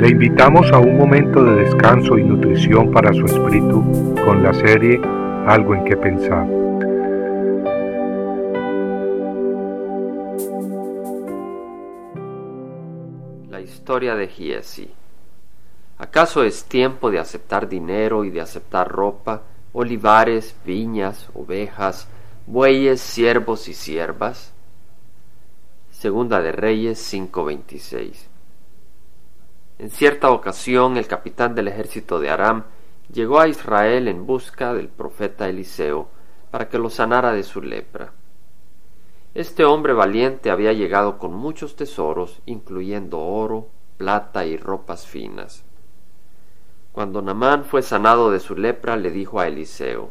Le invitamos a un momento de descanso y nutrición para su espíritu con la serie Algo en que pensar. La historia de Giesi. ¿Acaso es tiempo de aceptar dinero y de aceptar ropa, olivares, viñas, ovejas, bueyes, siervos y siervas? Segunda de Reyes 5:26 en cierta ocasión el capitán del ejército de Aram llegó a Israel en busca del profeta Eliseo para que lo sanara de su lepra. Este hombre valiente había llegado con muchos tesoros, incluyendo oro, plata y ropas finas. Cuando Namán fue sanado de su lepra, le dijo a Eliseo,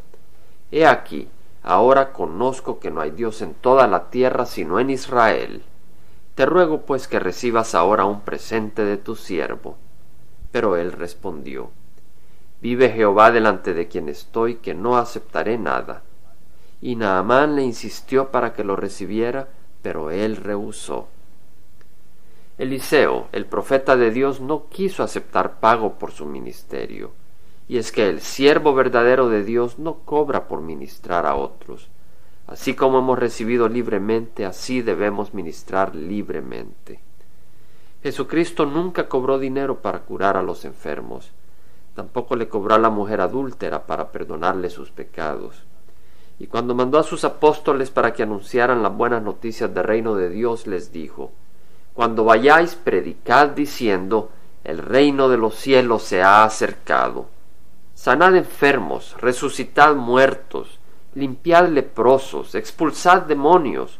He aquí, ahora conozco que no hay Dios en toda la tierra sino en Israel. Te ruego pues que recibas ahora un presente de tu siervo. Pero él respondió, Vive Jehová delante de quien estoy, que no aceptaré nada. Y Naamán le insistió para que lo recibiera, pero él rehusó. Eliseo, el profeta de Dios, no quiso aceptar pago por su ministerio. Y es que el siervo verdadero de Dios no cobra por ministrar a otros, Así como hemos recibido libremente, así debemos ministrar libremente. Jesucristo nunca cobró dinero para curar a los enfermos, tampoco le cobró a la mujer adúltera para perdonarle sus pecados. Y cuando mandó a sus apóstoles para que anunciaran las buenas noticias del reino de Dios, les dijo, Cuando vayáis, predicad diciendo, el reino de los cielos se ha acercado. Sanad enfermos, resucitad muertos, limpiad leprosos, expulsad demonios,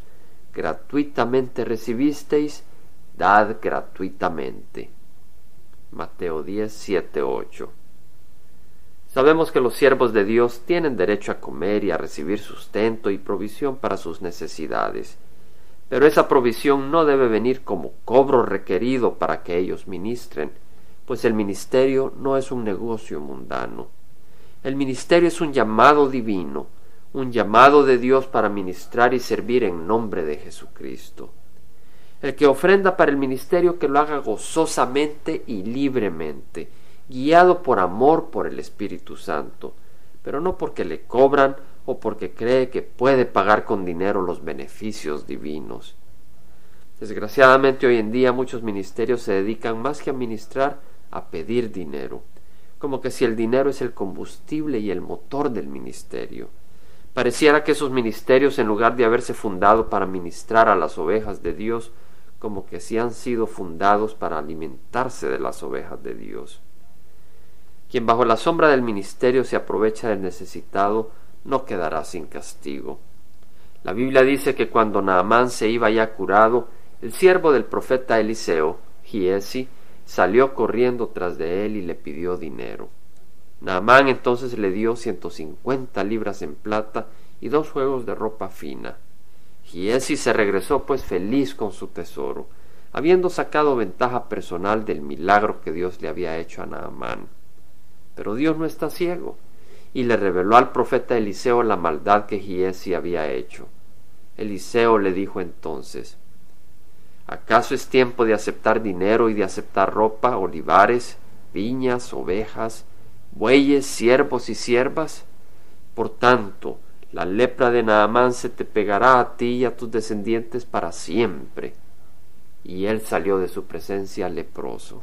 gratuitamente recibisteis, dad gratuitamente. Mateo 10, 7, 8. Sabemos que los siervos de Dios tienen derecho a comer y a recibir sustento y provisión para sus necesidades, pero esa provisión no debe venir como cobro requerido para que ellos ministren, pues el ministerio no es un negocio mundano. El ministerio es un llamado divino, un llamado de Dios para ministrar y servir en nombre de Jesucristo. El que ofrenda para el ministerio que lo haga gozosamente y libremente, guiado por amor por el Espíritu Santo, pero no porque le cobran o porque cree que puede pagar con dinero los beneficios divinos. Desgraciadamente hoy en día muchos ministerios se dedican más que a ministrar a pedir dinero, como que si el dinero es el combustible y el motor del ministerio. Pareciera que esos ministerios, en lugar de haberse fundado para ministrar a las ovejas de Dios, como que sí han sido fundados para alimentarse de las ovejas de Dios. Quien bajo la sombra del ministerio se aprovecha del necesitado, no quedará sin castigo. La Biblia dice que cuando Naamán se iba ya curado, el siervo del profeta Eliseo, Giesi, salió corriendo tras de él y le pidió dinero. Naamán entonces le dio ciento cincuenta libras en plata y dos juegos de ropa fina. Giesi se regresó pues feliz con su tesoro, habiendo sacado ventaja personal del milagro que Dios le había hecho a Naamán. Pero Dios no está ciego, y le reveló al profeta Eliseo la maldad que Giesi había hecho. Eliseo le dijo entonces, ¿acaso es tiempo de aceptar dinero y de aceptar ropa, olivares, viñas, ovejas, bueyes, siervos y siervas. Por tanto, la lepra de Naamán se te pegará a ti y a tus descendientes para siempre. Y él salió de su presencia leproso.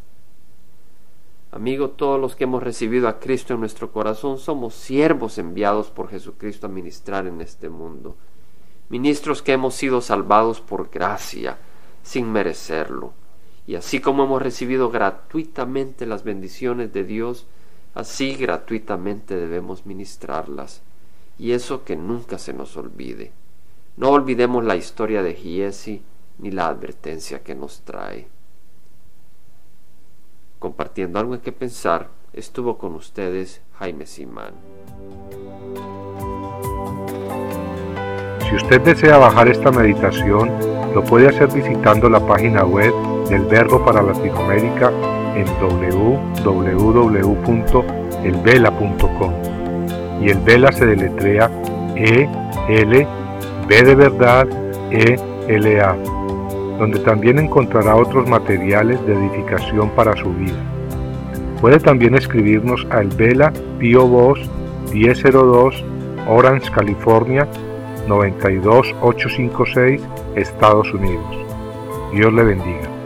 Amigo, todos los que hemos recibido a Cristo en nuestro corazón somos siervos enviados por Jesucristo a ministrar en este mundo. Ministros que hemos sido salvados por gracia, sin merecerlo. Y así como hemos recibido gratuitamente las bendiciones de Dios, Así gratuitamente debemos ministrarlas, y eso que nunca se nos olvide. No olvidemos la historia de Giesi ni la advertencia que nos trae. Compartiendo algo en que pensar, estuvo con ustedes Jaime Simán. Si usted desea bajar esta meditación, lo puede hacer visitando la página web del Verbo para Latinoamérica en www.elvela.com. Y el Vela se deletrea E L B de verdad E L A, donde también encontrará otros materiales de edificación para su vida. Puede también escribirnos al Vela Pio Box 1002 Orange, California 92856, Estados Unidos. Dios le bendiga.